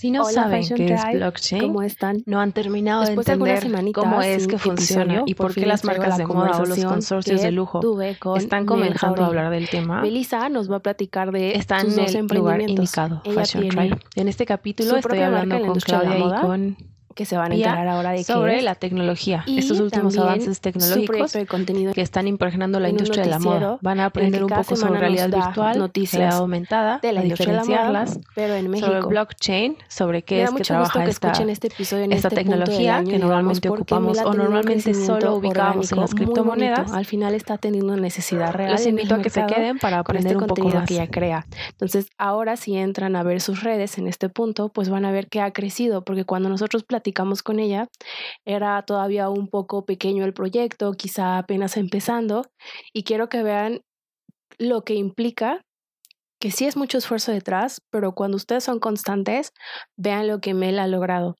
Si no saben qué es blockchain, ¿cómo están? no han terminado de entender cómo es que funciona y por qué las marcas de moda o los consorcios de lujo están comenzando a hablar del tema. Melissa nos va a platicar de están en el lugar indicado, Fashion Tribe. En este capítulo estoy hablando con Claudia y con que se van a enterar ahora de sobre la tecnología, estos últimos avances tecnológicos que están impregnando la industria de la moda. Van a aprender un poco sobre realidad virtual, noticias aumentada, de la diferenciarlas, de pero en México. sobre blockchain, sobre qué es que trabaja esta, este episodio en esta este tecnología que normalmente ocupamos o normalmente solo ubicamos en las criptomonedas. Al final está teniendo necesidad real. Les invito a que se queden para este aprender un poco más. que ella crea. Entonces, ahora si entran a ver sus redes en este punto, pues van a ver que ha crecido, porque cuando nosotros platicamos platicamos con ella, era todavía un poco pequeño el proyecto, quizá apenas empezando, y quiero que vean lo que implica que sí es mucho esfuerzo detrás, pero cuando ustedes son constantes, vean lo que Mel ha logrado.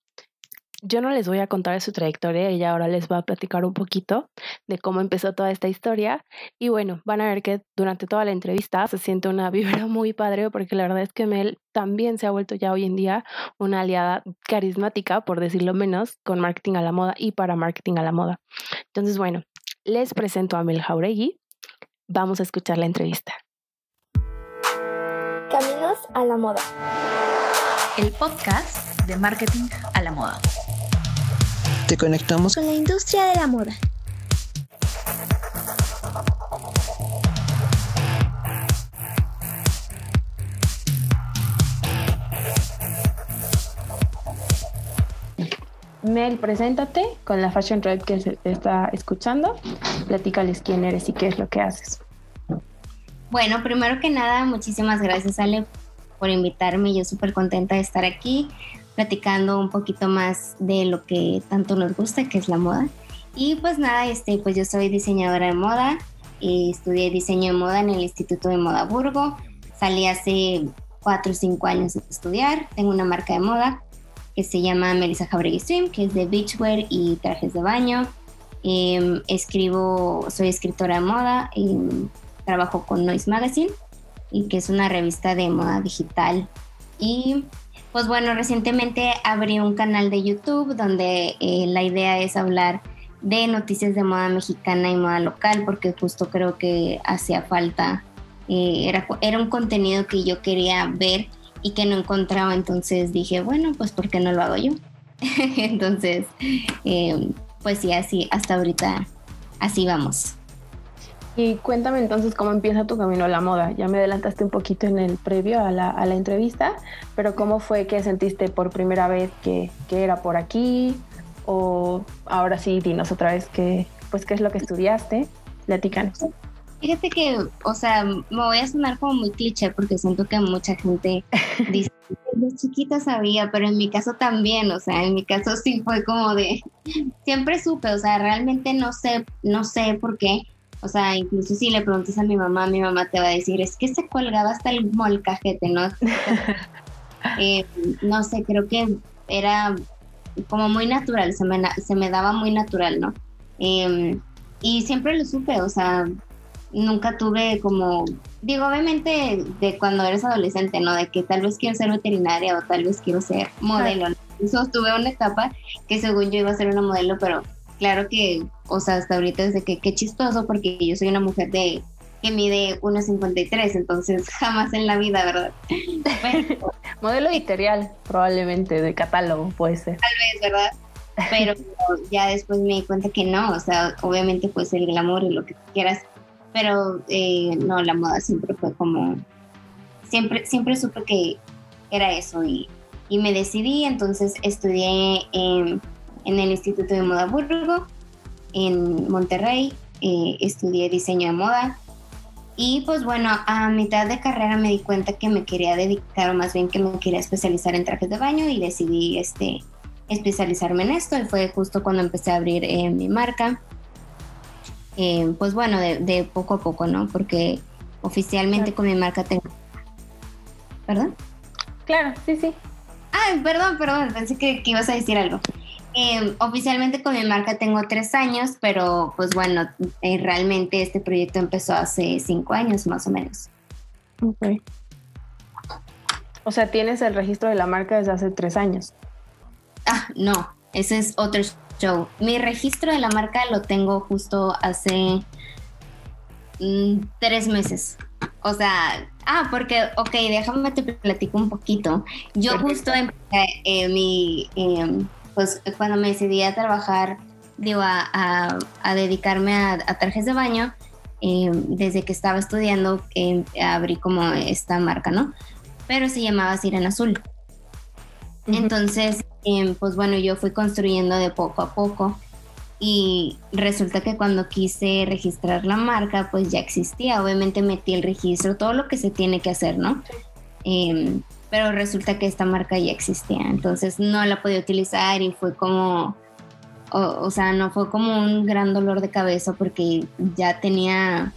Yo no les voy a contar de su trayectoria, ella ahora les va a platicar un poquito de cómo empezó toda esta historia. Y bueno, van a ver que durante toda la entrevista se siente una vibra muy padre, porque la verdad es que Mel también se ha vuelto ya hoy en día una aliada carismática, por decirlo menos, con marketing a la moda y para marketing a la moda. Entonces, bueno, les presento a Mel Jauregui. Vamos a escuchar la entrevista. Caminos a la moda. El podcast de marketing a la moda. Te conectamos con la industria de la moda. Mel, preséntate con la Fashion Tribe que se está escuchando. Platícales quién eres y qué es lo que haces. Bueno, primero que nada, muchísimas gracias, Ale, por invitarme. Yo súper contenta de estar aquí platicando un poquito más de lo que tanto nos gusta, que es la moda. Y pues nada, este, pues yo soy diseñadora de moda, eh, estudié diseño de moda en el Instituto de Moda Burgo, salí hace cuatro o cinco años de estudiar, tengo una marca de moda que se llama Melissa Jauregui Stream, que es de beachwear y trajes de baño. Em, escribo, soy escritora de moda, em, trabajo con Noise Magazine, y que es una revista de moda digital. Y pues bueno, recientemente abrí un canal de YouTube donde eh, la idea es hablar de noticias de moda mexicana y moda local, porque justo creo que hacía falta, eh, era, era un contenido que yo quería ver y que no encontraba, entonces dije, bueno, pues ¿por qué no lo hago yo? entonces, eh, pues sí, así, hasta ahorita, así vamos. Y cuéntame entonces cómo empieza tu camino a la moda. Ya me adelantaste un poquito en el previo a la, a la entrevista, pero ¿cómo fue que sentiste por primera vez que, que, era por aquí? O ahora sí, dinos otra vez qué, pues, qué es lo que estudiaste. Platícanos. Fíjate que, o sea, me voy a sonar como muy cliché porque siento que mucha gente dice, de chiquita sabía, pero en mi caso también, o sea, en mi caso sí fue como de, siempre supe, o sea, realmente no sé, no sé por qué, o sea, incluso si le preguntas a mi mamá, mi mamá te va a decir, es que se colgaba hasta el molcajete, ¿no? Eh, no sé, creo que era como muy natural, se me, se me daba muy natural, ¿no? Em, y siempre lo supe, o sea, nunca tuve como, digo, obviamente de cuando eres adolescente, ¿no? De que tal vez quiero ser veterinaria o tal vez quiero ser modelo. Eso tuve una etapa que según yo iba a ser una modelo, pero claro que, o sea, hasta ahorita es de que qué chistoso porque yo soy una mujer de que mide 1,53, entonces jamás en la vida, ¿verdad? Modelo editorial, probablemente, de catálogo, puede ser. Tal vez, ¿verdad? Pero ya después me di cuenta que no, o sea, obviamente pues el glamour y lo que quieras, pero eh, no, la moda siempre fue como, siempre, siempre supe que era eso y, y me decidí, entonces estudié en en el Instituto de Moda Burgo, en Monterrey, eh, estudié diseño de moda. Y pues bueno, a mitad de carrera me di cuenta que me quería dedicar, o más bien que me quería especializar en trajes de baño y decidí este, especializarme en esto. Y fue justo cuando empecé a abrir eh, mi marca. Eh, pues bueno, de, poco a poco, ¿no? Porque oficialmente con mi marca tengo... ¿Perdón? Claro, sí, sí. Ay, perdón, perdón, pensé que ibas a decir algo. Em, oficialmente con mi marca tengo tres años, pero pues bueno, eh, realmente este proyecto empezó hace cinco años más o menos. Ok. O sea, tienes el registro de la marca desde hace tres años. Ah, no, ese es otro show. Mi registro de la marca lo tengo justo hace mm, tres meses. O sea, ah, porque, ok, déjame te platico un poquito. Yo justo empecé eh, mi, em, pues cuando me decidí a trabajar, digo, a, dedicarme a, trajes de baño, em, desde que estaba estudiando, em, abrí como esta marca, ¿no? Pero se llamaba Sirena Azul. Entonces, pues bueno, yo fui construyendo de poco a poco y resulta que cuando quise registrar la marca, pues ya existía. Obviamente metí el registro, todo lo que se tiene que hacer, ¿no? Em, pero resulta que esta marca ya existía, entonces no la podía utilizar y fue como, o, sea, no fue como un gran dolor de cabeza porque ya tenía,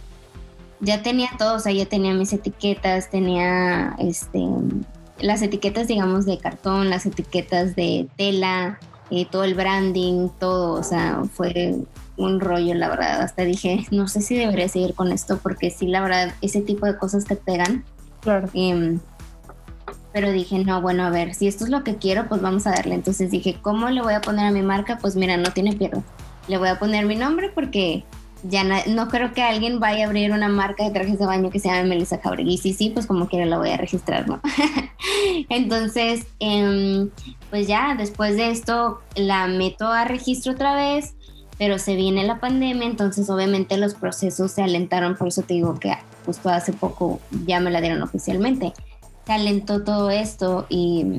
ya tenía todo, o sea, ya tenía mis etiquetas, tenía, este, las etiquetas, digamos, de cartón, las etiquetas de tela, eh, todo el branding, todo, o sea, fue un rollo, la verdad. Hasta dije, no sé si debería seguir con esto, porque sí, la verdad, ese tipo de cosas te pegan. Claro. Em, pero dije, no, bueno, a ver, si esto es lo que quiero, pues vamos a darle. Entonces dije, ¿cómo le voy a poner a mi marca? Pues mira, no tiene pierde. Le voy a poner mi nombre porque ya no, creo que alguien vaya a abrir una marca de trajes de baño que se llame Melissa Jauregui. Y sí, sí, pues como quiera la voy a registrar, ¿no? Entonces, em, pues ya después de esto la meto a registro otra vez, pero se viene la pandemia, entonces obviamente los procesos se alentaron, por eso te digo que justo hace poco ya me la dieron oficialmente. Se alentó todo esto y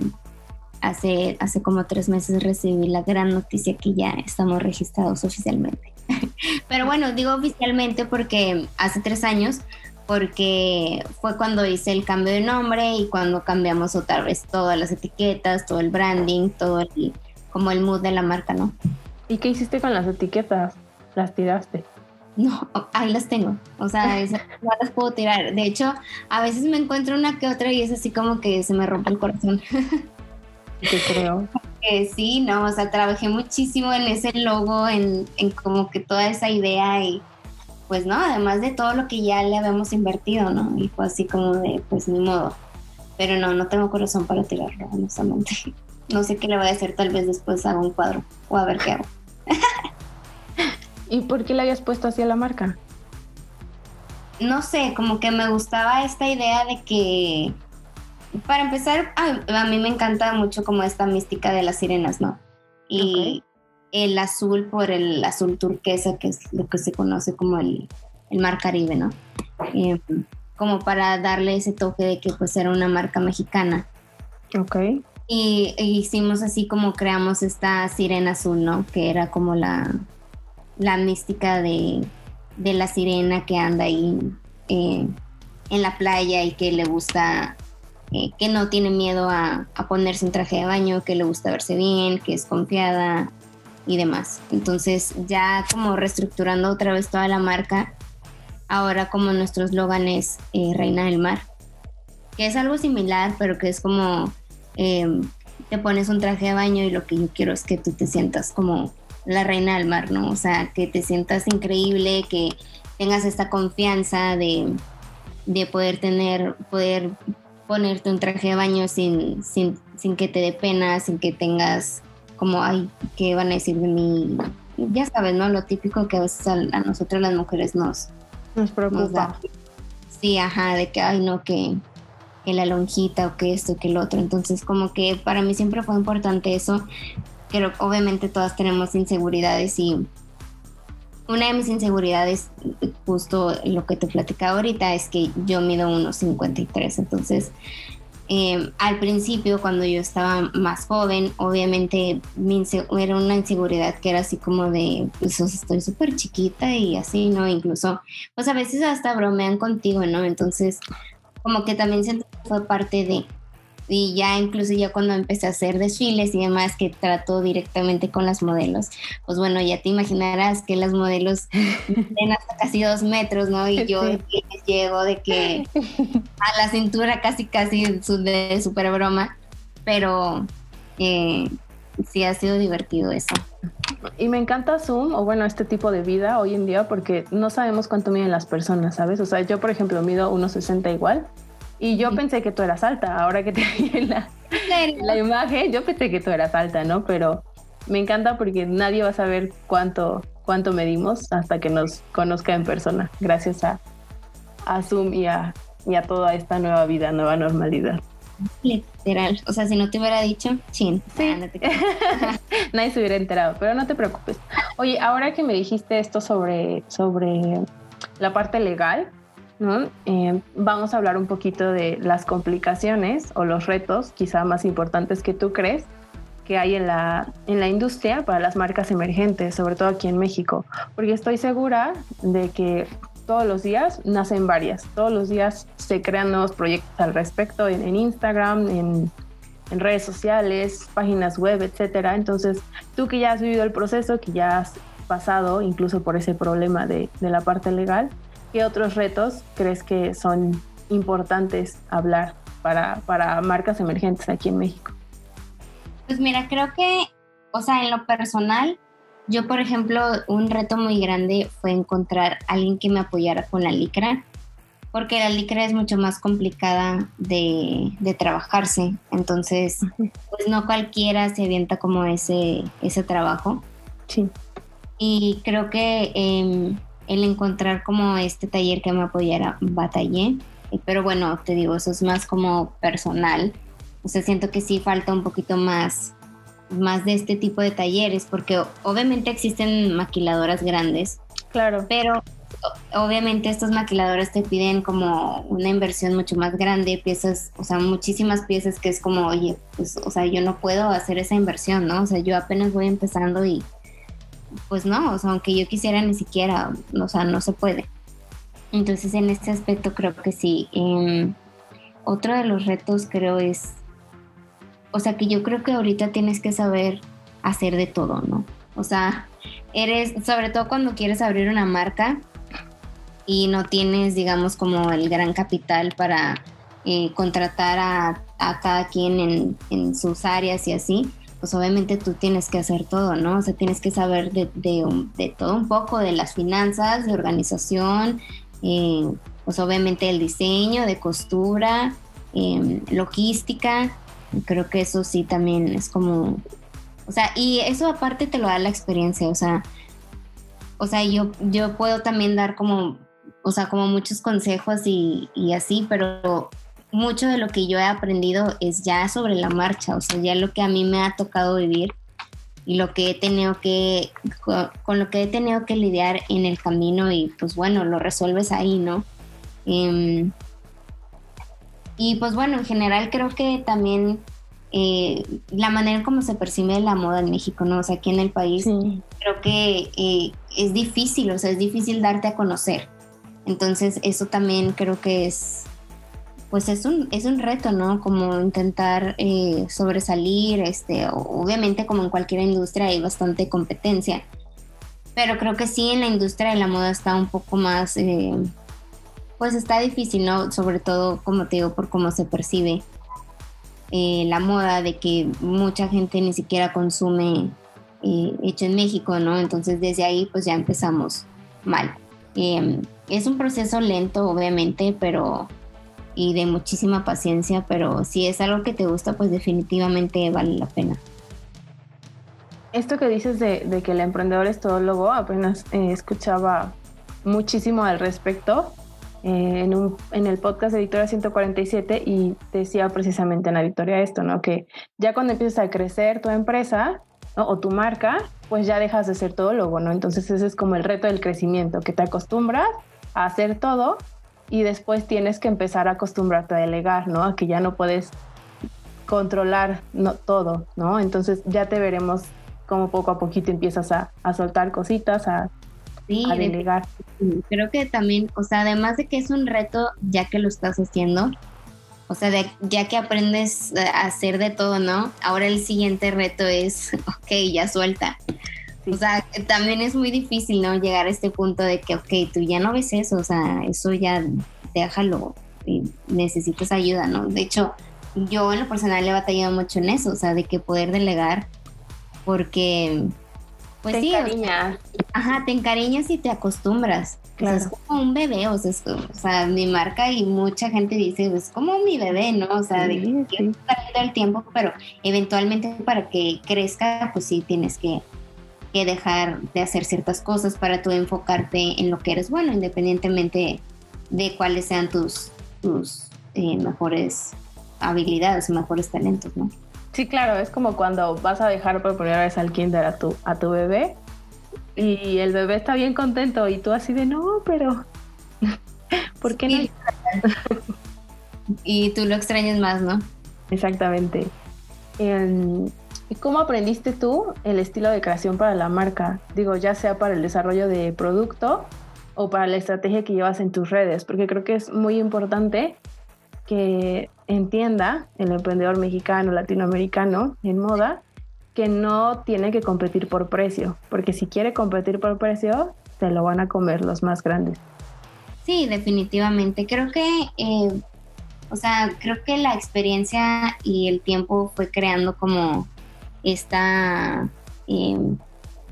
hace, hace como tres meses recibí la gran noticia que ya estamos registrados oficialmente. Pero bueno, digo oficialmente porque hace tres años, porque fue cuando hice el cambio de nombre y cuando cambiamos otra vez todas las etiquetas, todo el branding, todo el, como el mood de la marca, ¿no? ¿Y qué hiciste con las etiquetas? ¿Las tiraste? No, ahí las tengo. O sea, no las puedo tirar. De hecho, a veces me encuentro una que otra y es así como que se me rompe el corazón. Te creo. sí, no, o sea, trabajé muchísimo en ese logo, en, en como que toda esa idea y pues no, además de todo lo que ya le habíamos invertido, ¿no? Y fue así como de, pues ni modo. Pero no, no tengo corazón para tirarlo, honestamente. No sé qué le voy a hacer, tal vez después hago un cuadro o a ver qué hago. ¿Y por qué le habías puesto así a la marca? No sé, como que me gustaba esta idea de que para empezar, a, mí me encanta mucho como esta mística de las sirenas, ¿no? Y el azul por el azul turquesa, que es lo que se conoce como el, mar Caribe, ¿no? Eh, como para darle ese toque de que pues era una marca mexicana. Ok. Y, hicimos así como creamos esta sirena azul, ¿no? Que era como la, la mística de, la sirena que anda ahí eh, en la playa y que le gusta eh, que no tiene miedo a, ponerse un traje de baño, que le gusta verse bien, que es confiada y demás. Entonces ya como reestructurando otra vez toda la marca, ahora como nuestro eslogan es eh, Reina del Mar, que es algo similar, pero que es como te pones un traje de baño y lo que yo quiero es que tú te sientas como la reina del mar, ¿no? O sea, que te sientas increíble, que tengas esta confianza de, de poder tener, poder ponerte un traje de baño sin, sin, sin que te dé pena, sin que tengas como, ay, ¿qué van a decir de mí? Ya sabes, ¿no? Lo típico que a veces a, nosotros las mujeres nos, nos preocupa. sí, ajá, de que, ay, no, que, que la lonjita o que esto, que el otro. Entonces, como que para mí siempre fue importante eso. Pero obviamente todas tenemos inseguridades y una de mis inseguridades, justo lo que te platicaba ahorita, es que yo mido unos 53. Entonces, em, al principio, cuando yo estaba más joven, obviamente era una inseguridad que era así como de, pues estoy súper chiquita y así, ¿no? Incluso, pues a veces hasta bromean contigo, ¿no? Entonces, como que también siento que fue parte de, y ya incluso ya cuando empecé a hacer desfiles y demás que trato directamente con las modelos, pues bueno, ya te imaginarás que las modelos tienen hasta casi dos metros, ¿no? Y yo llego de que a la cintura casi casi de súper broma, pero eh, sí ha sido divertido eso. Y me encanta Zoom o bueno, este tipo de vida hoy en día porque no sabemos cuánto miden las personas, ¿sabes? O sea, yo por ejemplo mido 1,60 igual Y yo pensé que tú eras alta, ahora que te vi la, la imagen, yo pensé que tú eras alta, ¿no? Pero me encanta porque nadie va a saber cuánto, cuánto medimos hasta que nos conozca en persona, gracias a, a Zoom y a, y a toda esta nueva vida, nueva normalidad. Literal, o sea, si no te hubiera dicho, chin. Sí. Ah, nadie se hubiera enterado, pero no te preocupes. Oye, ahora que me dijiste esto sobre, sobre la parte legal, ¿no? Eh, vamos a hablar un poquito de las complicaciones o los retos quizá más importantes que tú crees que hay en la, en la industria para las marcas emergentes, sobre todo aquí en México, porque estoy segura de que todos los días nacen varias, todos los días se crean nuevos proyectos al respecto en, Instagram, en, en, redes sociales, páginas web, etcétera. Entonces, tú que ya has vivido el proceso, que ya has pasado incluso por ese problema de, de la parte legal, ¿qué otros retos crees que son importantes hablar para, para marcas emergentes aquí en México? Pues mira, creo que, o sea, en lo personal, yo, por ejemplo, un reto muy grande fue encontrar a alguien que me apoyara con la licra, porque la licra es mucho más complicada de, trabajarse. Entonces, pues no cualquiera se avienta como ese, ese trabajo. Sí. Y creo que em, el encontrar como este taller que me apoyara, batallé. Pero bueno, te digo, eso es más como personal o sea, siento que sí falta un poquito más, más de este tipo de talleres, porque obviamente existen maquiladoras grandes. Claro. Pero obviamente estas maquiladoras te piden como una inversión mucho más grande, piezas, o sea, muchísimas piezas que es como, oye, pues, o sea, yo no puedo hacer esa inversión, ¿no? O sea, yo apenas voy empezando y, pues no, o sea, aunque yo quisiera ni siquiera, o sea, no se puede. Entonces, en este aspecto creo que sí. Em, otro de los retos creo es o sea que yo creo que ahorita tienes que saber hacer de todo, ¿no? O sea, eres, sobre todo cuando quieres abrir una marca y no tienes, digamos, como el gran capital para eh, contratar a, cada quien en, sus áreas y así, pues obviamente tú tienes que hacer todo, ¿no? O sea, tienes que saber de, todo un poco, de las finanzas, de organización, eh, pues obviamente el diseño, de costura, eh, logística, Creo que eso sí también es como, o sea, y eso aparte te lo da la experiencia, o sea, o sea, yo, yo puedo también dar como, o sea, como muchos consejos y, y así, pero mucho de lo que yo he aprendido es ya sobre la marcha, o sea, ya lo que a mí me ha tocado vivir y lo que he tenido que, con lo que he tenido que lidiar en el camino y pues bueno, lo resuelves ahí, ¿no? Em, y pues bueno, en general creo que también eh, la manera en cómo se percibe la moda en México, ¿no? O sea, aquí en el país creo que eh, es difícil, o sea, es difícil darte a conocer. Entonces eso también creo que es, pues es un, es un reto, ¿no? Como intentar eh, sobresalir, este, obviamente como en cualquier industria hay bastante competencia, pero creo que sí en la industria de la moda está un poco más pues está difícil, ¿no? Sobre todo, como te digo, por cómo se percibe eh, la moda, de que mucha gente ni siquiera consume eh, hecho en México, ¿no? Entonces desde ahí pues ya empezamos mal. Em, es un proceso lento, obviamente, pero y de muchísima paciencia, pero si es algo que te gusta, pues definitivamente vale la pena. Esto que dices de, que el emprendedor es todólogo, apenas eh, escuchaba muchísimo al respecto eh, en, un, en el podcast de Victoria 147 y decía precisamente en la Victoria esto, ¿no? Que ya cuando empiezas a crecer tu empresa o tu marca, pues ya dejas de ser todólogo, ¿no? Entonces ese es como el reto del crecimiento, que te acostumbras a hacer todo y después tienes que empezar a acostumbrarte a delegar, ¿no? A que ya no puedes controlar no, todo, ¿no? Entonces ya te veremos como poco a poquito empiezas a, a soltar cositas, a sí, a delegar. Creo que también, o sea, además de que es un reto ya que lo estás haciendo, o sea, ya que aprendes a hacer de todo, ¿no? Ahora el siguiente reto es, ok, ya suelta. O sea, también es muy difícil, ¿no? Llegar a este punto de que, ok, tú ya no ves eso, o sea, eso ya déjalo y necesitas ayuda, ¿no? De hecho, yo en lo personal he batallado mucho en eso, o sea, de que poder delegar, porque pues sí, ajá, te encariñas y te acostumbras. Claro. es como un bebé, o sea, o sea, mi marca y mucha gente dice, es como mi bebé, ¿no? O sea, de que el tiempo, pero eventualmente para que crezca, pues sí tienes que, que, dejar de hacer ciertas cosas para tú enfocarte en lo que eres bueno, independientemente de cuáles sean tus, tus eh, mejores habilidades mejores talentos, ¿no? Sí, claro, es como cuando vas a dejar por primera vez al kinder a tu, a tu bebé y el bebé está bien contento y tú así de no, pero ¿por qué no? y tú lo extrañas más, ¿no? Exactamente. ¿Y cómo aprendiste tú el estilo de creación para la marca? Digo, ya sea para el desarrollo de producto o para la estrategia que llevas en tus redes, porque creo que es muy importante que entienda el emprendedor mexicano, latinoamericano en moda, que no tiene que competir por precio, porque si quiere competir por precio, se lo van a comer los más grandes. Sí, definitivamente. Creo que, eh, o sea, creo que la experiencia y el tiempo fue creando como esta, em,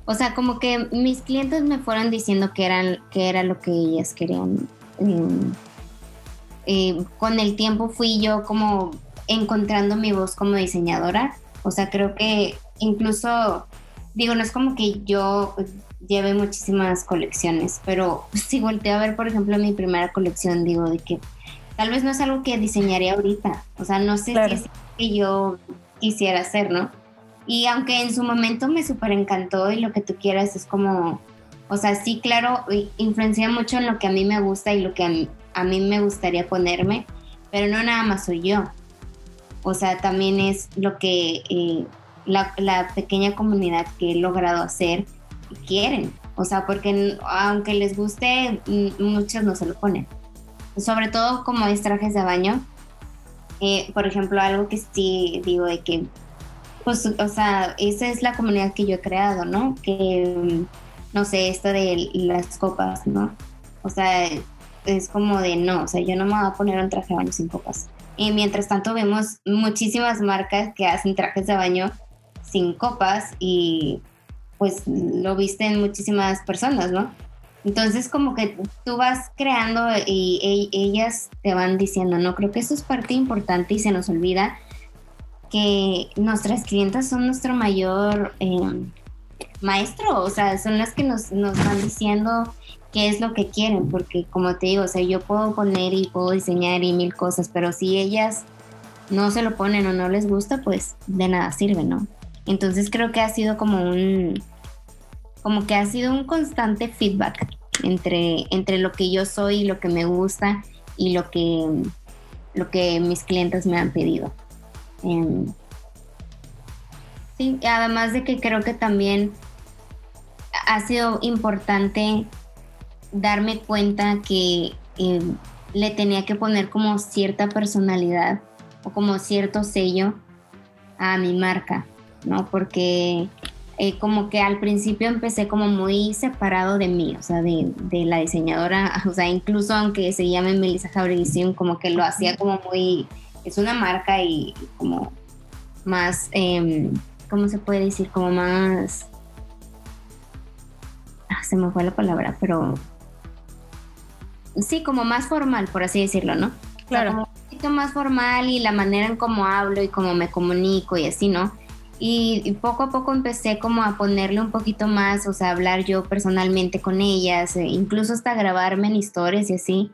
o sea, como que mis clientes me fueron diciendo que eran, que era lo que ellas querían. Em, eh, con el tiempo fui yo como encontrando mi voz como diseñadora. O sea, creo que incluso, digo, no es como que yo lleve muchísimas colecciones, pero si volteo a ver, por ejemplo, mi primera colección, digo, de que tal vez no es algo que diseñaría ahorita. O sea, no sé si es que yo quisiera hacer, ¿no? Y aunque en su momento me súper encantó y lo que tú quieras es como, o sea, sí, claro, influencia mucho en lo que a mí me gusta y lo que a mí, a mí me gustaría ponerme, pero no nada más soy yo. O sea, también es lo que eh, la, pequeña comunidad que he logrado hacer quieren. O sea, porque aunque les guste, muchos no se lo ponen. Sobre todo como es trajes de baño. Eh, por ejemplo, algo que sí digo de que, pues, o sea, esa es la comunidad que yo he creado, ¿no? Que, no sé, esto de las copas, ¿no? O sea, es como de no, o sea, yo no me voy a poner un traje de baño sin copas. Y mientras tanto vemos muchísimas marcas que hacen trajes de baño sin copas y pues lo visten muchísimas personas, ¿no? Entonces como que tú vas creando y, ellas te van diciendo, no, creo que eso es parte importante y se nos olvida que nuestras clientas son nuestro mayor eh, maestro, o sea, son las que nos, nos van diciendo qué es lo que quieren, porque como te digo, o sea, yo puedo poner y puedo diseñar y mil cosas, pero si ellas no se lo ponen o no les gusta, pues de nada sirve, ¿no? Entonces creo que ha sido como un, como que ha sido un constante feedback entre, entre lo que yo soy lo que me gusta y lo que, lo que mis clientes me han pedido. Sí, además de que creo que también ha sido importante darme cuenta que eh, le tenía que poner como cierta personalidad o como cierto sello a mi marca, ¿no? Porque eh, como que al principio empecé como muy separado de mí, o sea, de, la diseñadora, o sea, incluso aunque se llame Melissa Fabricium, como que lo hacía como muy, es una marca y como más, em, ¿cómo se puede decir? Como más, ah, se me fue la palabra, pero sí, como más formal, por así decirlo, ¿no? Claro. como un poquito más formal y la manera en cómo hablo y cómo me comunico y así, ¿no? Y, poco a poco empecé como a ponerle un poquito más, o sea, hablar yo personalmente con ellas, e incluso hasta grabarme en historias y así.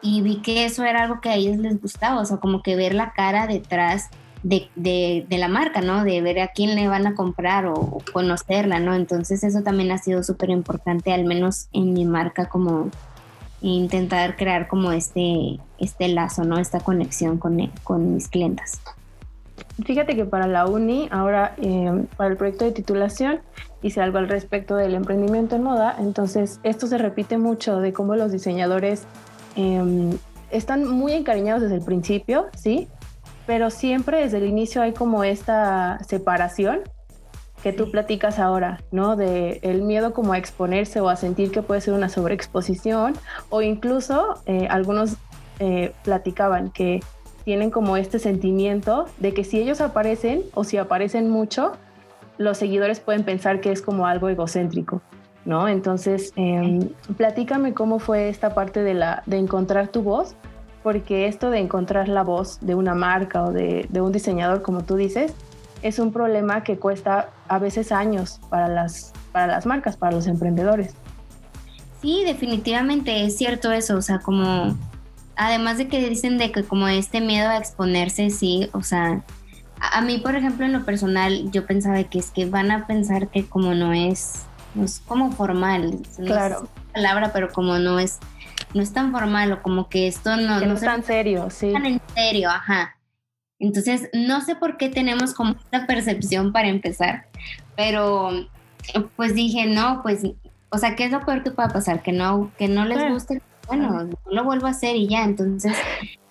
Y vi que eso era algo que a ellos les gustaba, o sea, como que ver la cara detrás de, de, la marca, ¿no? De ver a quién le van a comprar o, conocerla, ¿no? Entonces eso también ha sido súper importante, al menos en mi marca como, intentar crear como este, este lazo, ¿no? Esta conexión con, con mis clientes. Fíjate que para la uni, ahora eh, para el proyecto de titulación, hice algo al respecto del emprendimiento en moda. Entonces, esto se repite mucho de cómo los diseñadores em, están muy encariñados desde el principio, ¿sí? Pero siempre desde el inicio hay como esta separación que tú platicas ahora, ¿no? De el miedo como a exponerse o a sentir que puede ser una sobreexposición o incluso eh, algunos eh, platicaban que tienen como este sentimiento de que si ellos aparecen o si aparecen mucho, los seguidores pueden pensar que es como algo egocéntrico, ¿no? Entonces, em, platícame cómo fue esta parte de, la, de encontrar tu voz, porque esto de encontrar la voz de una marca o de, de un diseñador, como tú dices, es un problema que cuesta a veces años para las, para las marcas, para los emprendedores. Sí, definitivamente es cierto eso, o sea, como además de que dicen de que como este miedo a exponerse, sí, o sea, a, mí por ejemplo en lo personal yo pensaba que es que van a pensar que como no es, no es como formal, claro. es palabra, pero como no es, no es tan formal o como que esto no, no, es tan serio, sí. Tan en serio, ajá. Entonces, no sé por qué tenemos como esta percepción para empezar, pero pues dije, no, pues o sea, ¿qué es lo peor que pueda pasar? Que no, que no les guste. Bueno, no lo vuelvo a hacer y ya. Entonces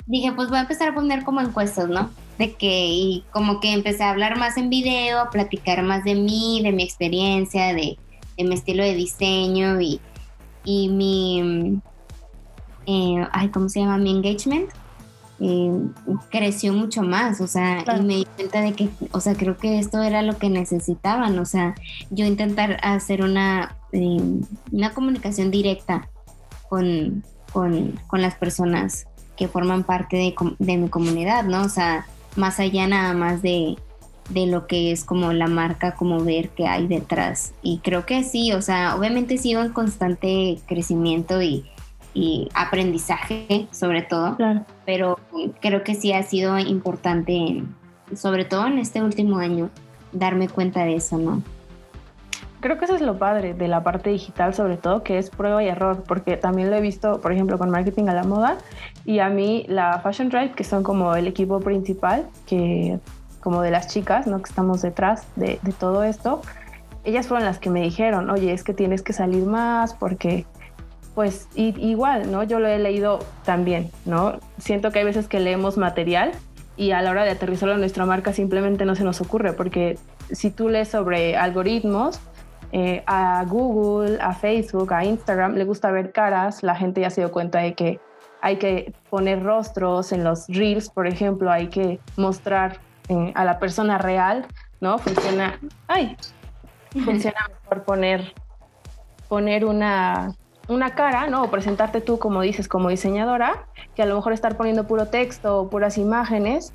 dije, pues voy a empezar a poner como encuestas, ¿no? De que, y como que empecé a hablar más en video, a platicar más de mí, de mi experiencia, de, mi estilo de diseño y, y mi, eh, ay, ¿cómo se llama? Mi engagement. Eh, creció mucho más, o sea, y me di cuenta de que, o sea, creo que esto era lo que necesitaban, o sea, yo intentar hacer una, eh, una comunicación directa con, con, con, las personas que forman parte de, de, mi comunidad, ¿no? O sea, más allá nada más de, de lo que es como la marca, como ver qué hay detrás. Y creo que sí, o sea, obviamente sigo en constante crecimiento y, y aprendizaje sobre todo, pero creo que sí ha sido importante, sobre todo en este último año, darme cuenta de eso, ¿no? Creo que eso es lo padre de la parte digital, sobre todo, que es prueba y error, porque también lo he visto, por ejemplo, con marketing a la moda y a mí la Fashion Drive, que son como el equipo principal, que como de las chicas, ¿no? Que estamos detrás de, de todo esto, ellas fueron las que me dijeron, oye, es que tienes que salir más porque pues igual, ¿no? Yo lo he leído también, ¿no? Siento que hay veces que leemos material y a la hora de aterrizarlo en nuestra marca simplemente no se nos ocurre, porque si tú lees sobre algoritmos, eh, a Google, a Facebook, a Instagram, le gusta ver caras, la gente ya se dio cuenta de que hay que poner rostros en los reels, por ejemplo, hay que mostrar a la persona real, ¿no? Funciona, ay, funciona mejor poner, poner una una cara, ¿no? O presentarte tú, como dices, como diseñadora, que a lo mejor estar poniendo puro texto o puras imágenes.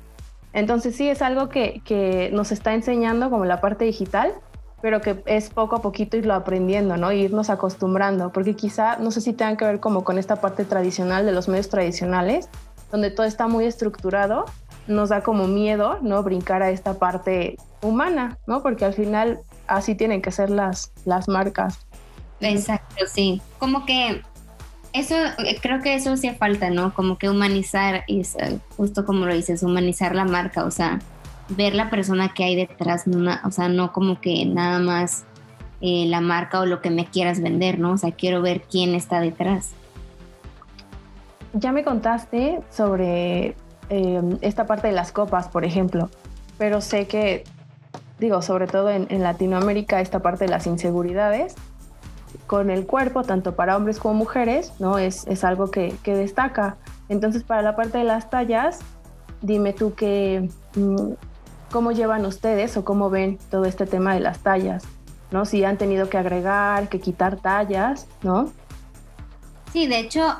Entonces sí es algo que, que nos está enseñando como la parte digital, pero que es poco a poquito irlo aprendiendo, ¿no? irnos acostumbrando, porque quizá, no sé si tenga que ver como con esta parte tradicional de los medios tradicionales, donde todo está muy estructurado, nos da como miedo, ¿no? Brincar a esta parte humana, ¿no? Porque al final así tienen que ser las, las marcas. Exacto, sí. Como que eso, eh, creo que eso hacía falta, ¿no? Como que humanizar, y justo como lo dices, humanizar la marca, o sea, ver la persona que hay detrás, o sea, no como que nada más eh, la marca o lo que me quieras vender, ¿no? O sea, quiero ver quién está detrás. Ya me contaste sobre em, esta parte de las copas, por ejemplo, pero sé que, digo, sobre todo en, Latinoamérica, esta parte de las inseguridades con el cuerpo, tanto para hombres como mujeres, ¿no? Es, es algo que, que, destaca. Entonces, para la parte de las tallas, dime tú que, mm, cómo llevan ustedes o cómo ven todo este tema de las tallas, ¿no? Si han tenido que agregar, que quitar tallas, ¿no? Sí, de hecho,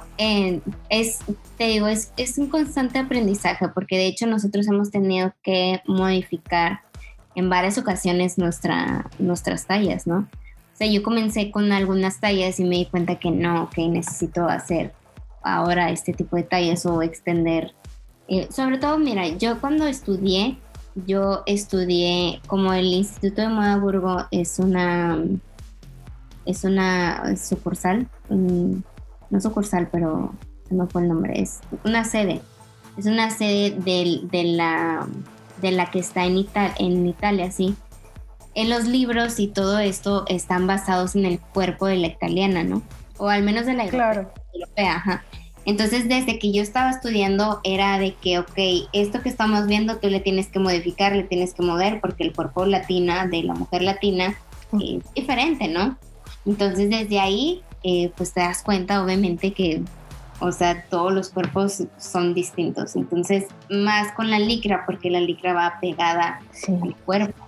es, te digo, es, es un constante aprendizaje, porque de hecho nosotros hemos tenido que modificar en varias ocasiones nuestra, nuestras tallas, ¿no? O sea, yo comencé con algunas tallas y me di cuenta que no, que necesito hacer ahora este tipo de tallas o extender. Eh, sobre todo, mira, yo cuando estudié, yo estudié como el Instituto de Moda Burgo es una es una sucursal, no sucursal, pero no fue el nombre, es una sede. Es una sede de, de la de la que está en, en Italia, sí en los libros y todo esto están basados en el cuerpo de la italiana, ¿no? O al menos de la claro. europea, ajá. Entonces, desde que yo estaba estudiando, era de que, ok, esto que estamos viendo, tú le tienes que modificar, le tienes que mover, porque el cuerpo latina de la mujer latina es diferente, ¿no? Entonces, desde ahí, eh, pues te das cuenta, obviamente, que, o sea, todos los cuerpos son distintos. Entonces, más con la licra, porque la licra va pegada al cuerpo.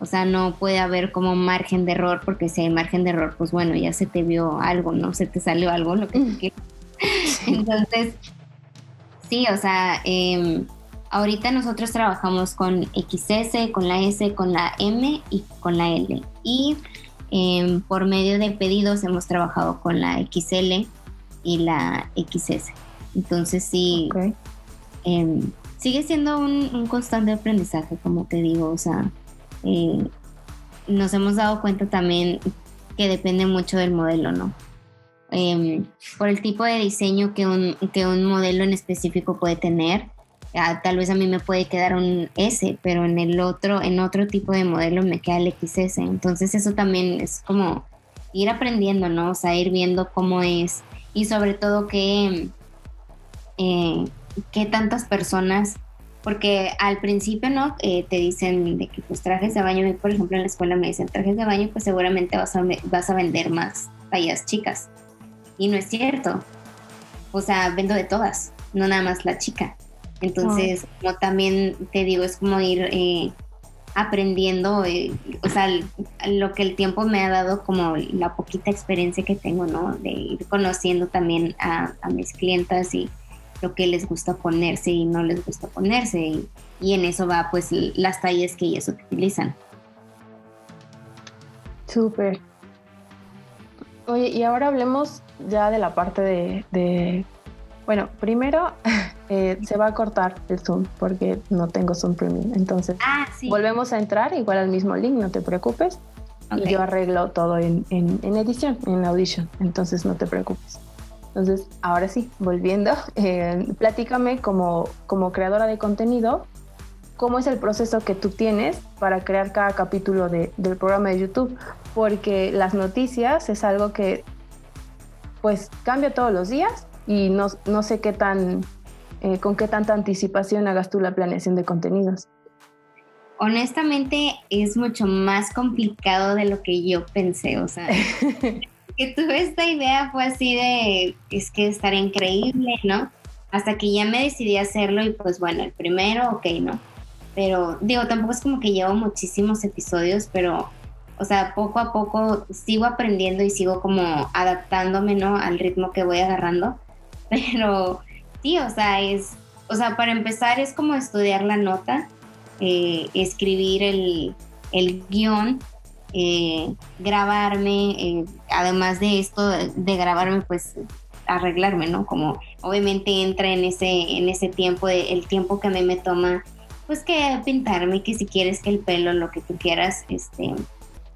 O sea, no puede haber como margen de error, porque si hay margen de error, pues bueno, ya se te vio algo, ¿no? Se te salió algo, lo que tú quieras. Entonces, sí, o sea, em, ahorita nosotros trabajamos con XS, con la S, con la M y con la L. Y em, por medio de pedidos hemos trabajado con la XL y la XS. Entonces sí, em, sigue siendo un, constante aprendizaje, como te digo, o sea, eh, nos hemos dado cuenta también que depende mucho del modelo, ¿no? Em, por el tipo de diseño que un, que un modelo en específico puede tener. Ah, tal vez a mí me puede quedar un S, pero en el otro, en otro tipo de modelo me queda el XS. Entonces eso también es como ir aprendiendo, ¿no? O sea, ir viendo cómo es y sobre todo que, eh, que tantas personas, porque al principio, ¿no? Eh, te dicen de que pues trajes de baño, por ejemplo en la escuela me dicen trajes de baño, pues seguramente vas a, vas a vender más tallas chicas. Y no es cierto. O sea, vendo de todas, no nada más la chica. Entonces, como también te digo, es como ir eh, aprendiendo, eh, o sea, lo que el tiempo me ha dado, como la poquita experiencia que tengo, ¿no? De ir conociendo también a, mis clientas y lo que les gusta ponerse y no les gusta ponerse. Y, y en eso va, pues, las tallas que ellas utilizan. Súper. Oye, y ahora hablemos ya de la parte de, bueno, primero eh, se va a cortar el Zoom porque no tengo Zoom Premium. Entonces, ah, volvemos a entrar igual al mismo link, no te preocupes. Y yo arreglo todo en, edición, en Audition. Entonces, no te preocupes. Entonces, ahora sí, volviendo, eh, platícame como, como creadora de contenido, cómo es el proceso que tú tienes para crear cada capítulo de, del programa de YouTube, porque las noticias es algo que pues cambia todos los días y no, no sé qué tan, eh, con qué tanta anticipación hagas tú la planeación de contenidos. Honestamente es mucho más complicado de lo que yo pensé, o sea, que tuve esta idea fue así de, es que estaría increíble, ¿no? Hasta que ya me decidí a hacerlo y pues bueno, el primero, ok, ¿no? Pero digo, tampoco es como que llevo muchísimos episodios, pero o sea, poco a poco sigo aprendiendo y sigo como adaptándome, ¿no? Al ritmo que voy agarrando. Pero sí, o sea, es, o sea, para empezar es como estudiar la nota, eh, escribir el, el guion, eh, grabarme, eh, además de esto, de grabarme, pues arreglarme, ¿no? Como obviamente entra en ese, en ese tiempo, el tiempo que a mí me toma, pues que pintarme, que si quieres que el pelo, lo que tú quieras, este,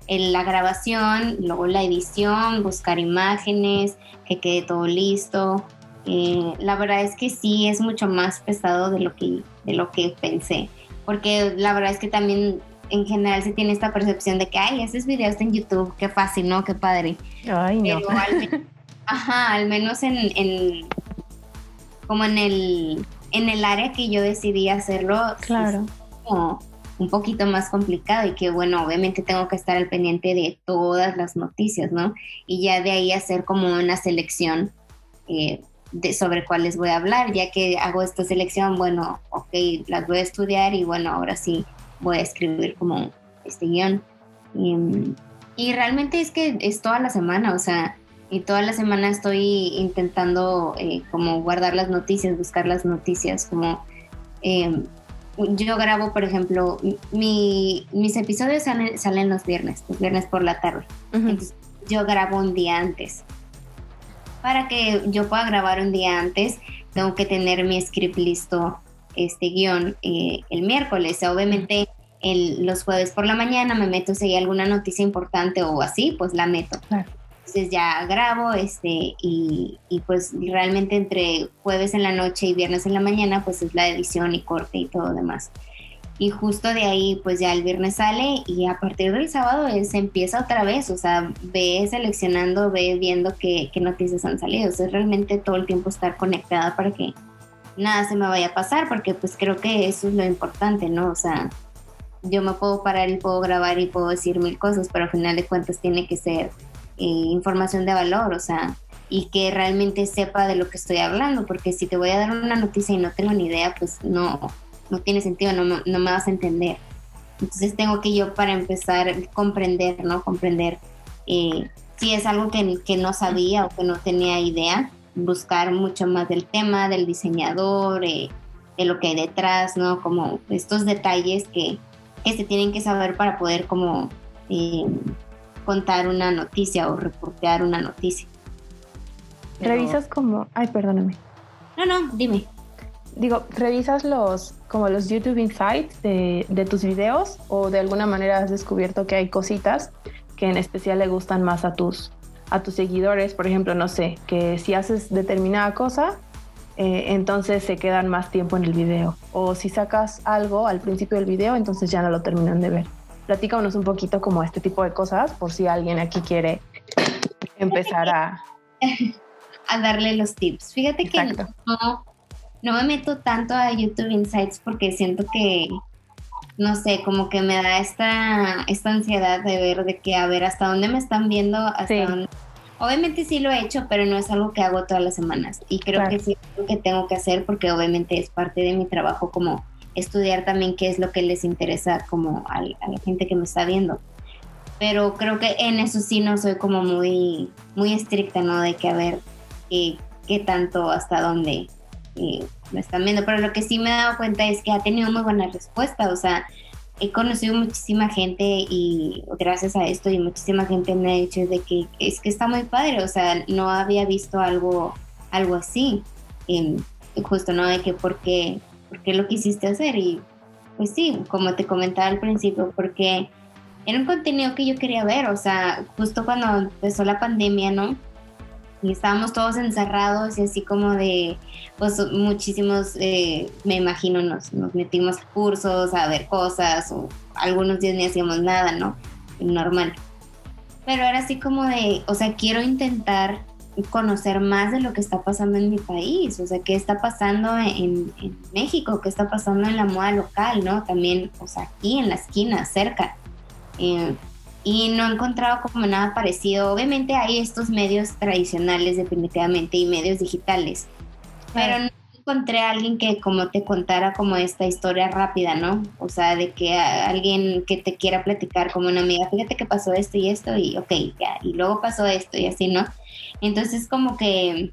en la grabación, luego la edición, buscar imágenes, que quede todo listo. Eh, la verdad es que sí es mucho más pesado de lo que de lo que pensé, porque la verdad es que también en general se tiene esta percepción de que ay, haces videos en YouTube, qué fácil, ¿no? Qué padre. Ay, no. al, ajá, al menos en, en, como en el en el área que yo decidí hacerlo, claro. como un poquito más complicado y que bueno, obviamente tengo que estar al pendiente de todas las noticias, ¿no? Y ya de ahí hacer como una selección eh, de, sobre cuáles voy a hablar, ya que hago esta selección, bueno, ok, las voy a estudiar y bueno, ahora sí voy a escribir como este guion. Y, realmente es que es toda la semana, o sea, y toda la semana estoy intentando eh, como guardar las noticias, buscar las noticias, como... Eh, yo grabo, por ejemplo, mi, mis episodios salen, los viernes, los viernes por la tarde. Entonces, yo grabo un día antes. Para que yo pueda grabar un día antes, tengo que tener mi script listo, este guion, eh, el miércoles. Obviamente, el, los jueves por la mañana me meto si hay alguna noticia importante o así, pues la meto. Entonces ya grabo este y, y, pues realmente entre jueves en la noche y viernes en la mañana pues es la edición y corte y todo demás. Y justo de ahí pues ya el viernes sale y a partir del sábado se empieza otra vez, o sea, ve seleccionando, ve viendo qué, noticias han salido. O sea, realmente todo el tiempo estar conectada para que nada se me vaya a pasar porque pues creo que eso es lo importante, ¿no? O sea, yo me puedo parar y puedo grabar y puedo decir mil cosas, pero al final de cuentas tiene que ser eh, información de valor, o sea, y que realmente sepa de lo que estoy hablando, porque si te voy a dar una noticia y no tengo ni idea, pues no, no tiene sentido, no, no me vas a entender. Entonces tengo que yo para empezar comprender, ¿no? Comprender eh, si es algo que, que, no sabía o que no tenía idea, buscar mucho más del tema, del diseñador, eh, de lo que hay detrás, ¿no? Como estos detalles que, que se tienen que saber para poder como eh, contar una noticia o reportear una noticia. Revisas como, ay, perdóname. No, no, dime. Digo, ¿revisas los como los YouTube Insights de, de, tus videos o de alguna manera has descubierto que hay cositas que en especial le gustan más a tus, a tus seguidores? Por ejemplo, no sé, que si haces determinada cosa, eh, entonces se quedan más tiempo en el video. O si sacas algo al principio del video, entonces ya no lo terminan de ver. Platícanos un poquito como este tipo de cosas, por si alguien aquí quiere empezar a... a darle los tips. Fíjate que no, no me meto tanto a YouTube Insights porque siento que, no sé, como que me da esta, esta ansiedad de ver de que, a ver, hasta dónde me están viendo, hasta dónde... Obviamente sí lo he hecho, pero no es algo que hago todas las semanas. Y creo que sí es lo que tengo que hacer porque obviamente es parte de mi trabajo como estudiar también qué es lo que les interesa como a, la gente que me está viendo. Pero creo que en eso sí no soy como muy, muy estricta, ¿no? De que a ver qué, qué tanto, hasta dónde me están viendo, pero lo que sí me he dado cuenta es que ha tenido muy buena respuesta, o sea, he conocido muchísima gente y gracias a esto y muchísima gente me ha dicho de que es que está muy padre, o sea, no había visto algo, algo así, em, justo, ¿no? De que por qué, por qué lo quisiste hacer y pues sí, como te comentaba al principio, porque era un contenido que yo quería ver, o sea, justo cuando empezó la pandemia, ¿no? Y estábamos todos encerrados y así como de, pues muchísimos, eh, me imagino, nos, metimos a cursos, a ver cosas, o algunos días ni hacíamos nada, ¿no? Normal. Pero era así como de, o sea, quiero intentar conocer más de lo que está pasando en mi país, o sea, qué está pasando en, en México, qué está pasando en la moda local, ¿no? También, o sea, aquí en la esquina, cerca. Eh, y no he encontrado como nada parecido. Obviamente hay estos medios tradicionales definitivamente y medios digitales, pero no encontré a alguien que como te contara como esta historia rápida, ¿no? O sea, de que alguien que te quiera platicar como una amiga, fíjate que pasó esto y esto y ok, ya, y luego pasó esto y así, ¿no? Entonces como que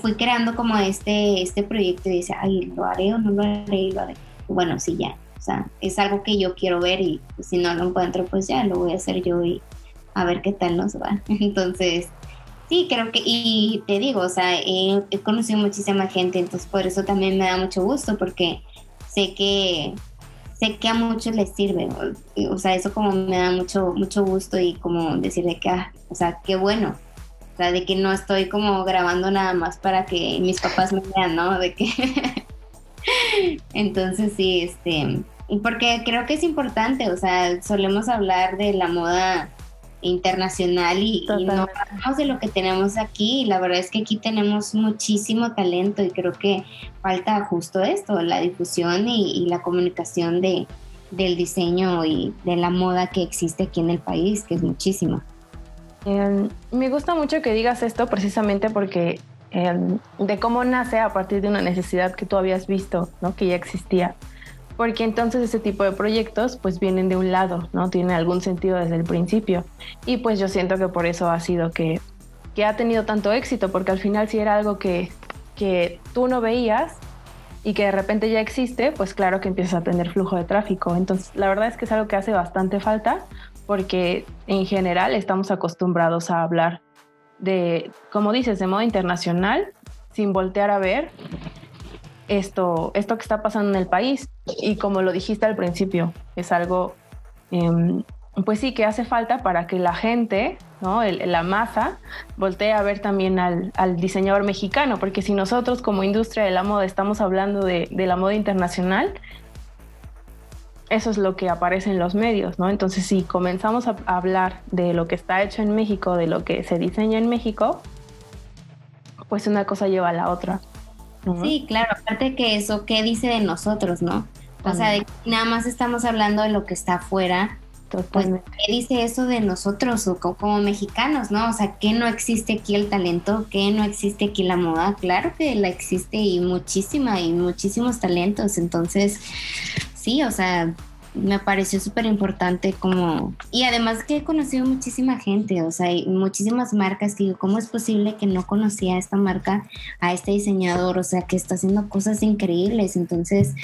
fui creando como este, este proyecto y dice, ay, ¿lo haré o no lo haré? Y lo haré. Bueno, sí, ya, sea, es algo que yo quiero ver y si no lo encuentro, pues ya lo voy a hacer yo y a ver qué tal nos va. Entonces, sí, creo que, y te digo, o sea, he, conocido muchísima gente, entonces por eso también me da mucho gusto porque sé que sé que a muchos les sirve, o, sea, eso como me da mucho mucho gusto y como decirle que, ah, o sea, qué bueno, o sea, de que no estoy como grabando nada más para que mis papás me vean, ¿no? De que entonces sí, este, porque creo que es importante, o sea, solemos hablar de la moda internacional y, no hablamos de lo que tenemos aquí. Y la verdad es que aquí tenemos muchísimo talento y creo que falta justo esto, la difusión y, la comunicación de, del diseño y de la moda que existe aquí en el país, que es muchísimo. Em, me gusta mucho que digas esto precisamente porque em, de cómo nace a partir de una necesidad que tú habías visto, ¿no? que ya existía porque entonces ese tipo de proyectos pues vienen de un lado, ¿no? Tienen algún sentido desde el principio. Y pues yo siento que por eso ha sido que, que ha tenido tanto éxito, porque al final si era algo que, que tú no veías y que de repente ya existe, pues claro que empiezas a tener flujo de tráfico. Entonces la verdad es que es algo que hace bastante falta, porque en general estamos acostumbrados a hablar de, como dices, de modo internacional, sin voltear a ver esto, esto que está pasando en el país. Y como lo dijiste al principio, es algo, em, pues sí, que hace falta para que la gente, ¿no? la masa, voltee a ver también al, diseñador mexicano, porque si nosotros como industria de la moda estamos hablando de, la moda internacional, eso es lo que aparece en los medios, ¿no? Entonces, si comenzamos a hablar de lo que está hecho en México, de lo que se diseña en México, pues una cosa lleva a la otra. Sí, claro, aparte que eso, ¿qué dice de nosotros, no? O sea, de nada más estamos hablando de lo que está afuera. Pues, ¿qué dice eso de nosotros como, mexicanos, no? O sea, ¿qué no existe aquí el talento? ¿Qué no existe aquí la moda? Claro que la existe y muchísima y muchísimos talentos. Entonces, sí, o sea, me pareció súper importante como, y además que he conocido muchísima gente, o sea, hay muchísimas marcas que digo, ¿cómo es posible que no conocía a esta marca, a este diseñador, o sea, que está haciendo cosas increíbles? Entonces,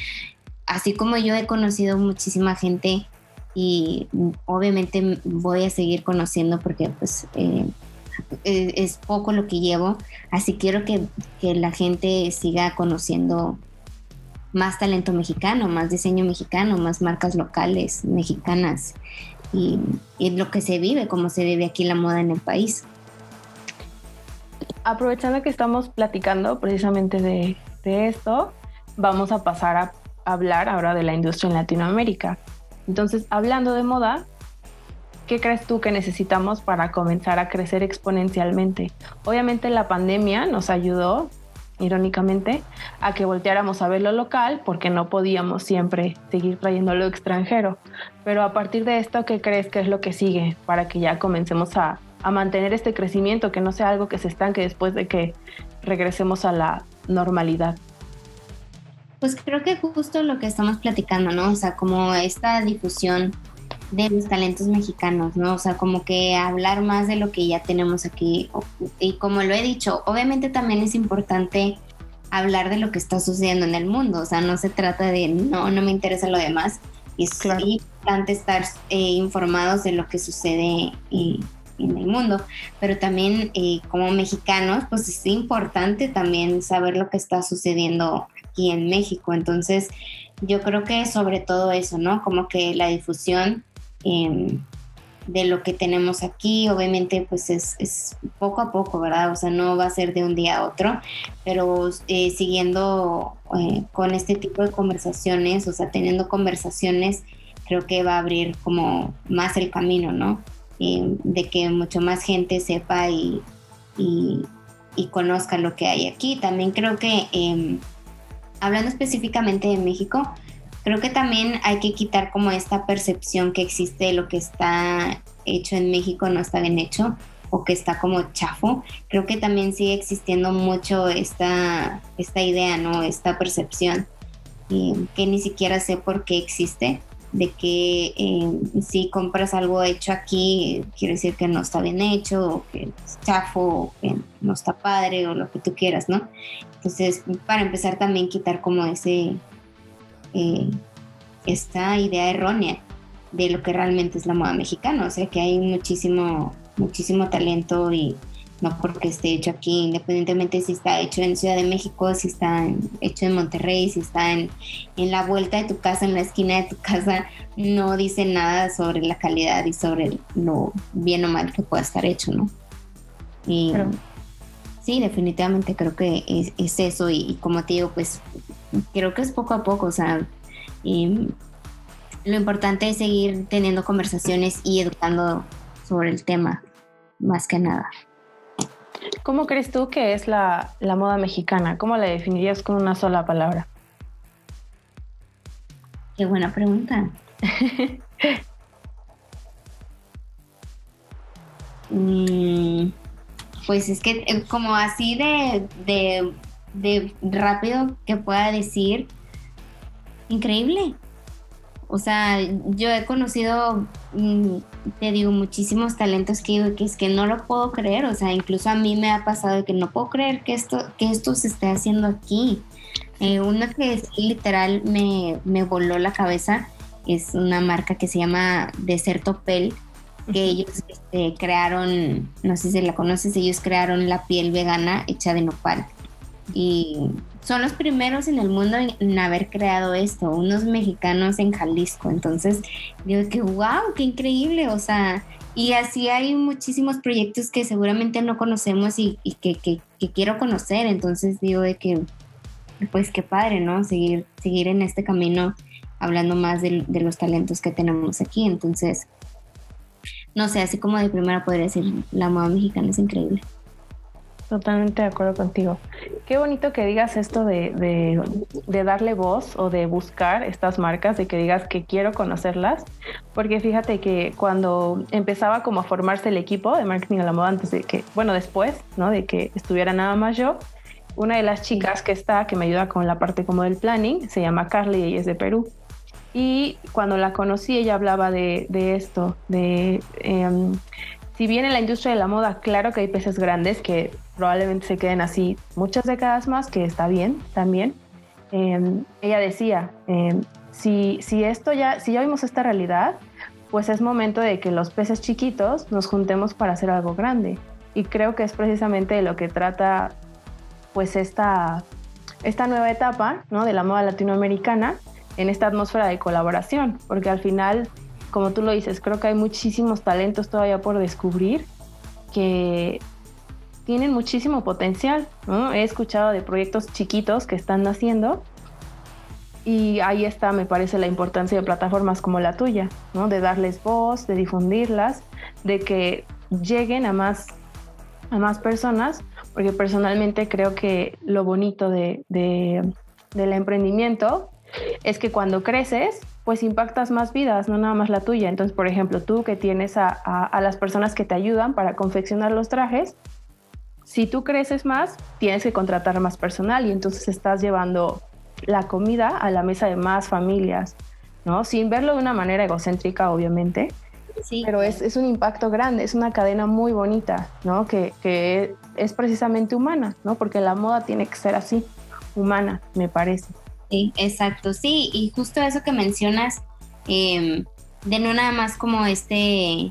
así como yo he conocido muchísima gente y obviamente voy a seguir conociendo porque pues... Eh, es poco lo que llevo, así quiero que, que la gente siga conociendo más talento mexicano, más diseño mexicano, más marcas locales mexicanas y, lo que se vive, como se vive aquí la moda en el país. Aprovechando que estamos platicando precisamente de, de esto, vamos a pasar a hablar ahora de la industria en Latinoamérica. Entonces, hablando de moda, ¿qué crees tú que necesitamos para comenzar a crecer exponencialmente? Obviamente la pandemia nos ayudó irónicamente, a que volteáramos a ver lo local porque no podíamos siempre seguir trayendo lo extranjero. Pero a partir de esto, ¿qué crees que es lo que sigue para que ya comencemos a, a mantener este crecimiento, que no sea algo que se estanque después de que regresemos a la normalidad? Pues creo que justo lo que estamos platicando, ¿no? O sea, como esta difusión de los talentos mexicanos, ¿no? O sea, como que hablar más de lo que ya tenemos aquí. Y como lo he dicho, obviamente también es importante hablar de lo que está sucediendo en el mundo. O sea, no se trata de no, no me interesa lo demás. Es claro. importante estar eh, informados de lo que sucede en el mundo. Pero también eh, como mexicanos, pues es importante también saber lo que está sucediendo aquí en México. Entonces, yo creo que sobre todo eso, ¿no? Como que la difusión Em, de lo que tenemos aquí. Obviamente, pues es, poco a poco, ¿verdad? O sea, no va a ser de un día a otro, pero eh, siguiendo eh, con este tipo de conversaciones, o sea, teniendo conversaciones, creo que va a abrir como más el camino, ¿no? Em, de que mucho más gente sepa y, y, conozca lo que hay aquí. También creo que, em, hablando específicamente de México, creo que también hay que quitar como esta percepción que existe de lo que está hecho en México no está bien hecho o que está como chafo. Creo que también sigue existiendo mucho esta, esta idea, ¿no? Esta percepción que ni siquiera sé por qué existe, de que eh, si compras algo hecho aquí, quiere decir que no está bien hecho, o que es chafo, o que no está padre, o lo que tú quieras, ¿no? Entonces, para empezar también quitar como ese, eh, esta idea errónea de lo que realmente es la moda mexicana. O sea que hay muchísimo, muchísimo talento y no porque esté hecho aquí, independientemente si está hecho en Ciudad de México, si está hecho en Monterrey, si está en, en, la vuelta de tu casa, en la esquina de tu casa, no dice nada sobre la calidad y sobre lo bien o mal que pueda estar hecho, ¿no? Y sí, definitivamente creo que es, es eso y, como te digo, pues creo que es poco a poco, o sea, y lo importante es seguir teniendo conversaciones y educando sobre el tema, más que nada. ¿Cómo crees tú que es la, la moda mexicana? ¿Cómo la definirías con una sola palabra? Qué buena pregunta. Mm, pues es que eh, como así de, de de rápido que pueda decir, increíble. O sea, yo he conocido, mm, te digo, muchísimos talentos que, que es que no lo puedo creer. O sea, incluso a mí me ha pasado que no puedo creer que esto, que esto se esté haciendo aquí. Eh, uno que literal me, me voló la cabeza es una marca que se llama Deserto Pel, que ellos este, crearon, no sé si la conoces, ellos crearon la piel vegana hecha de nopal y son los primeros en el mundo en, haber creado esto, unos mexicanos en Jalisco. Entonces, digo que, wow, qué increíble, o sea, y así hay muchísimos proyectos que seguramente no conocemos y, que, quiero conocer. Entonces, digo de que, pues qué padre, ¿no? Seguir, seguir en este camino hablando más de, de los talentos que tenemos aquí. Entonces, no sé, así como de primera podría decir, la moda mexicana es increíble. Totalmente de acuerdo contigo. Qué bonito que digas esto de, darle voz o de buscar estas marcas, de que digas que quiero conocerlas, porque fíjate que cuando empezaba como a formarse el equipo de marketing a la moda, antes de que, bueno, después, ¿no? De que estuviera nada más yo, una de las chicas que está, que me ayuda con la parte como del planning, se llama Carly y es de Perú. Y cuando la conocí, ella hablaba de, esto, de em, si bien en la industria de la moda, claro que hay peces grandes que probablemente se queden así muchas décadas más, que está bien también. Em, ella decía, em, si, si esto ya, si ya vimos esta realidad, pues es momento de que los peces chiquitos nos juntemos para hacer algo grande. Y creo que es precisamente de lo que trata pues esta, esta nueva etapa ¿no? de la moda latinoamericana en esta atmósfera de colaboración, porque al final, como tú lo dices, creo que hay muchísimos talentos todavía por descubrir que tienen muchísimo potencial. He escuchado de proyectos chiquitos que están naciendo y ahí está, me parece, la importancia de plataformas como la tuya, ¿no? de darles voz, de difundirlas, de que lleguen a más, a más personas, porque personalmente creo que lo bonito de, del emprendimiento es que cuando creces, pues impactas más vidas, no nada más la tuya. Entonces, por ejemplo, tú que tienes a, a las personas que te ayudan para confeccionar los trajes, si tú creces más, tienes que contratar más personal y entonces estás llevando la comida a la mesa de más familias, ¿no? Sin verlo de una manera egocéntrica, obviamente. Sí. Pero es, es un impacto grande, es una cadena muy bonita, ¿no? Que, que, es precisamente humana, ¿no? Porque la moda tiene que ser así, humana, me parece. Sí, exacto, sí, y justo eso que mencionas, em, de no nada más como este,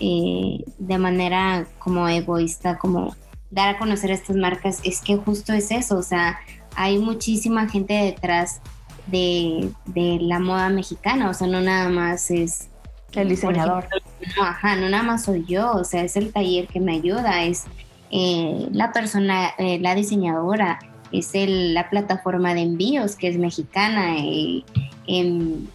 eh, de manera como egoísta, como dar a conocer estas marcas, es que justo es eso, o sea, hay muchísima gente detrás de, la moda mexicana, o sea, no nada más es... El diseñador. no, ajá, no nada más soy yo, o sea, es el taller que me ayuda, es eh, la persona, eh, la diseñadora, es el, la plataforma de envíos que es mexicana, y en,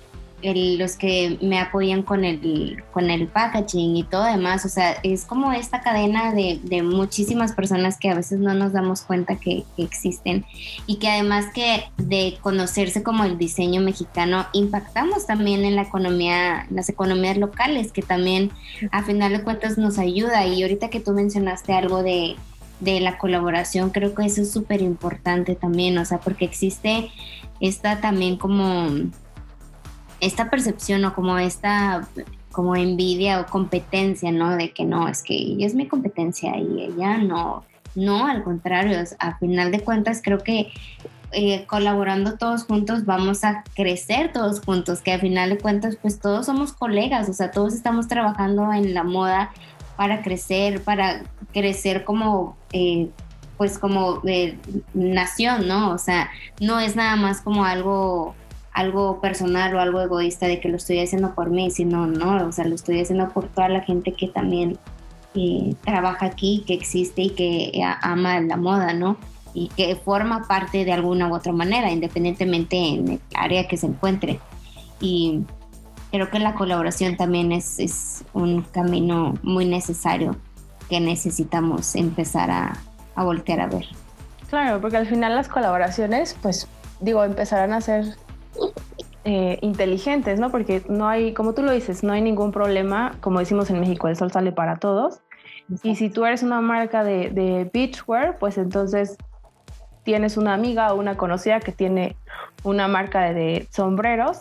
los que me apoyan con el, con el packaging y todo demás. O sea, es como esta cadena de, de muchísimas personas que a veces no nos damos cuenta que, existen y que además que de conocerse como el diseño mexicano, impactamos también en la economía, las economías locales, que también a final de cuentas nos ayuda. Y ahorita que tú mencionaste algo de, de la colaboración, creo que eso es súper importante también, o sea, porque existe esta también como esta percepción o como esta como envidia o competencia, ¿no? De que no, es que ella es mi competencia y ella no, no, al contrario, a final de cuentas creo que eh, colaborando todos juntos vamos a crecer todos juntos, que a final de cuentas pues todos somos colegas, o sea, todos estamos trabajando en la moda para crecer, para crecer como... Eh, pues como eh, nación, ¿no? O sea, no es nada más como algo algo personal o algo egoísta de que lo estoy haciendo por mí, sino no, o sea, lo estoy haciendo por toda la gente que también eh, trabaja aquí, que existe y que eh, ama la moda, ¿no? Y que forma parte de alguna u otra manera, independientemente en el área que se encuentre. Y creo que la colaboración también es, es un camino muy necesario que necesitamos empezar a, a voltear a ver. Claro, porque al final las colaboraciones, pues digo, empezarán a ser eh, inteligentes, ¿no? Porque no hay, como tú lo dices, no hay ningún problema, como decimos en México, el sol sale para todos. Y si tú eres una marca de, de beachwear, pues entonces tienes una amiga o una conocida que tiene una marca de sombreros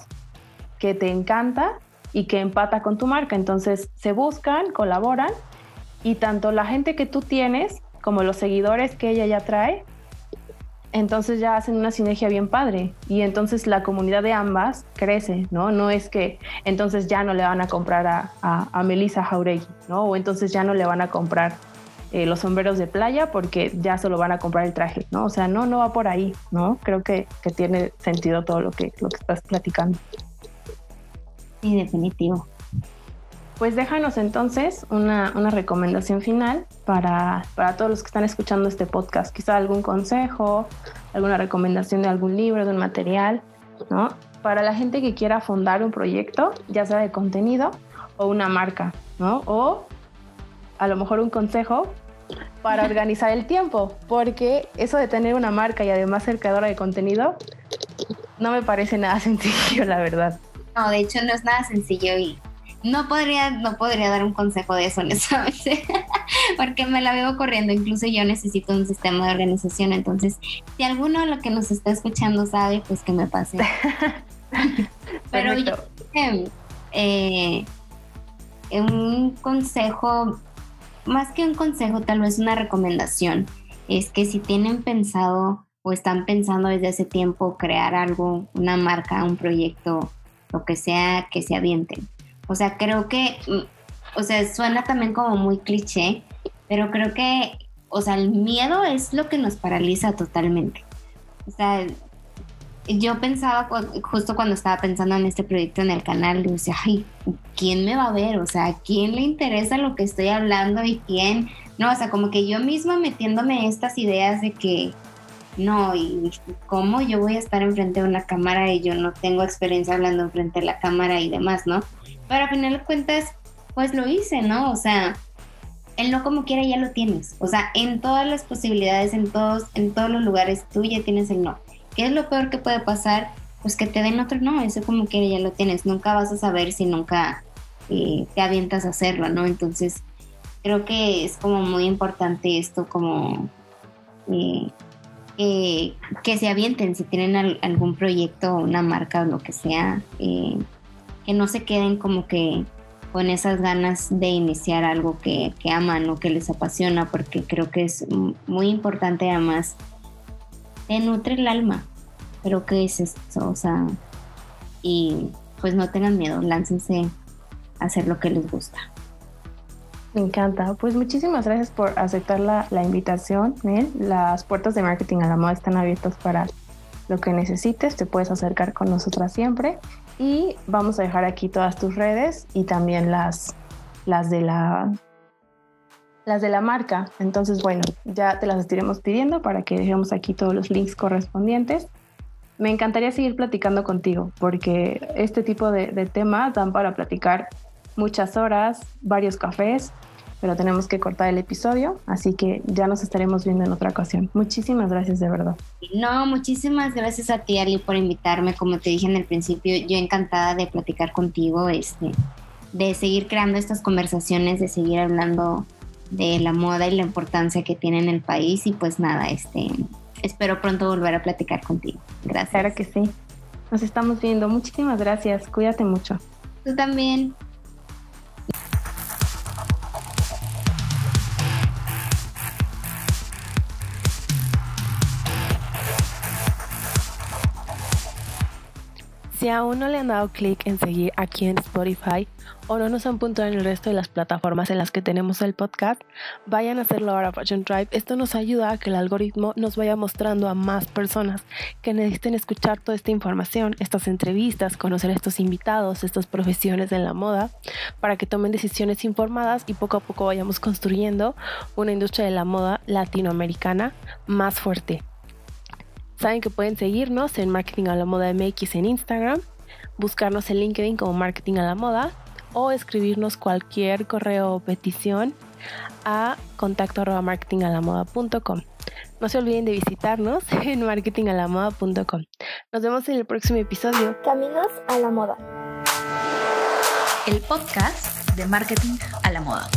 que te encanta y que empata con tu marca. Entonces se buscan, colaboran y tanto la gente que tú tienes como los seguidores que ella ya trae entonces ya hacen una sinergia bien padre y entonces la comunidad de ambas crece, ¿no? No es que entonces ya no le van a comprar a, a, Melissa Jauregui, ¿no? O entonces ya no le van a comprar eh, los sombreros de playa porque ya solo van a comprar el traje, ¿no? O sea, no, no va por ahí, ¿no? Creo que, que tiene sentido todo lo que, lo que estás platicando. Sí, definitivo. Pues déjanos entonces una, una recomendación final para, para, todos los que están escuchando este podcast. Quizá algún consejo, alguna recomendación de algún libro, de un material, ¿no? Para la gente que quiera fundar un proyecto, ya sea de contenido o una marca, ¿no? O a lo mejor un consejo para organizar el tiempo, porque eso de tener una marca y además ser creadora de contenido no me parece nada sencillo, la verdad. No, de hecho no es nada sencillo y no podría, no podría dar un consejo de eso, honestamente, porque me la vivo corriendo. Incluso yo necesito un sistema de organización. Entonces, si alguno de lo que nos está escuchando sabe, pues que me pase. Pero yo eh, un consejo, más que un consejo, tal vez una recomendación, es que si tienen pensado o están pensando desde hace tiempo crear algo, una marca, un proyecto, lo que sea, que se avienten. O sea, creo que, mm, o sea, suena también como muy cliché, pero creo que, o sea, el miedo es lo que nos paraliza totalmente. O sea, yo pensaba, justo cuando estaba pensando en este proyecto en el canal, yo decía, ay, ¿quién me va a ver? O sea, ¿quién le interesa lo que estoy hablando y quién? No, o sea, como que yo misma metiéndome estas ideas de que, no, y cómo yo voy a estar enfrente de una cámara y yo no tengo experiencia hablando enfrente de la cámara y demás, ¿no? Pero al final de cuentas, pues lo hice, ¿no? O sea, el no como quiera ya lo tienes. O sea, en todas las posibilidades, en todos, en todos los lugares, tú ya tienes el no. ¿Qué es lo peor que puede pasar? Pues que te den otro no, eso como quiera ya lo tienes. Nunca vas a saber si nunca eh, te avientas a hacerlo, ¿no? Entonces, creo que es como muy importante esto, como eh, que se avienten si tienen algún proyecto, una marca o lo que sea, eh, que no se queden como que con esas ganas de iniciar algo que, que, aman o que les apasiona, porque creo que es muy importante además te nutre el alma. Pero ¿qué es esto? O sea, y pues no tengan miedo, láncense a hacer lo que les gusta. Me encanta. Pues muchísimas gracias por aceptar la, invitación. Las puertas de marketing a la moda están abiertas para lo que necesites. Te puedes acercar con nosotras siempre. Y vamos a dejar aquí todas tus redes y también las, las de la las de la marca. Entonces, bueno, ya te las estaremos pidiendo para que dejemos aquí todos los links correspondientes. Me encantaría seguir platicando contigo porque este tipo de, temas dan para platicar muchas horas, varios cafés, pero tenemos que cortar el episodio, así que ya nos estaremos viendo en otra ocasión. Muchísimas gracias de verdad. No, muchísimas gracias a ti, Ali, por invitarme. Como te dije en el principio, yo encantada de platicar contigo, este, de seguir creando estas conversaciones, de seguir hablando de la moda y la importancia que tiene en el país y pues nada, este, espero pronto volver a platicar contigo. Gracias. Claro que sí. Nos estamos viendo. Muchísimas gracias. Cuídate mucho. Tú también. Si aún no le han dado clic en seguir aquí en Spotify o no nos han puntuado en el resto de las plataformas en las que tenemos el podcast, vayan a hacerlo ahora Fashion Drive. Esto nos ayuda a que el algoritmo nos vaya mostrando a más personas que necesiten escuchar toda esta información, estas entrevistas, conocer a estos invitados, estas profesiones de la moda, para que tomen decisiones informadas y poco a poco vayamos construyendo una industria de la moda latinoamericana más fuerte. Saben que pueden seguirnos en Marketing a la Moda MX en Instagram, buscarnos en LinkedIn como Marketing a la Moda o escribirnos cualquier correo o petición a contacto marketingalamoda.com. No se olviden de visitarnos en marketingalamoda.com. Nos vemos en el próximo episodio. Caminos a la moda. El podcast de marketing a la moda.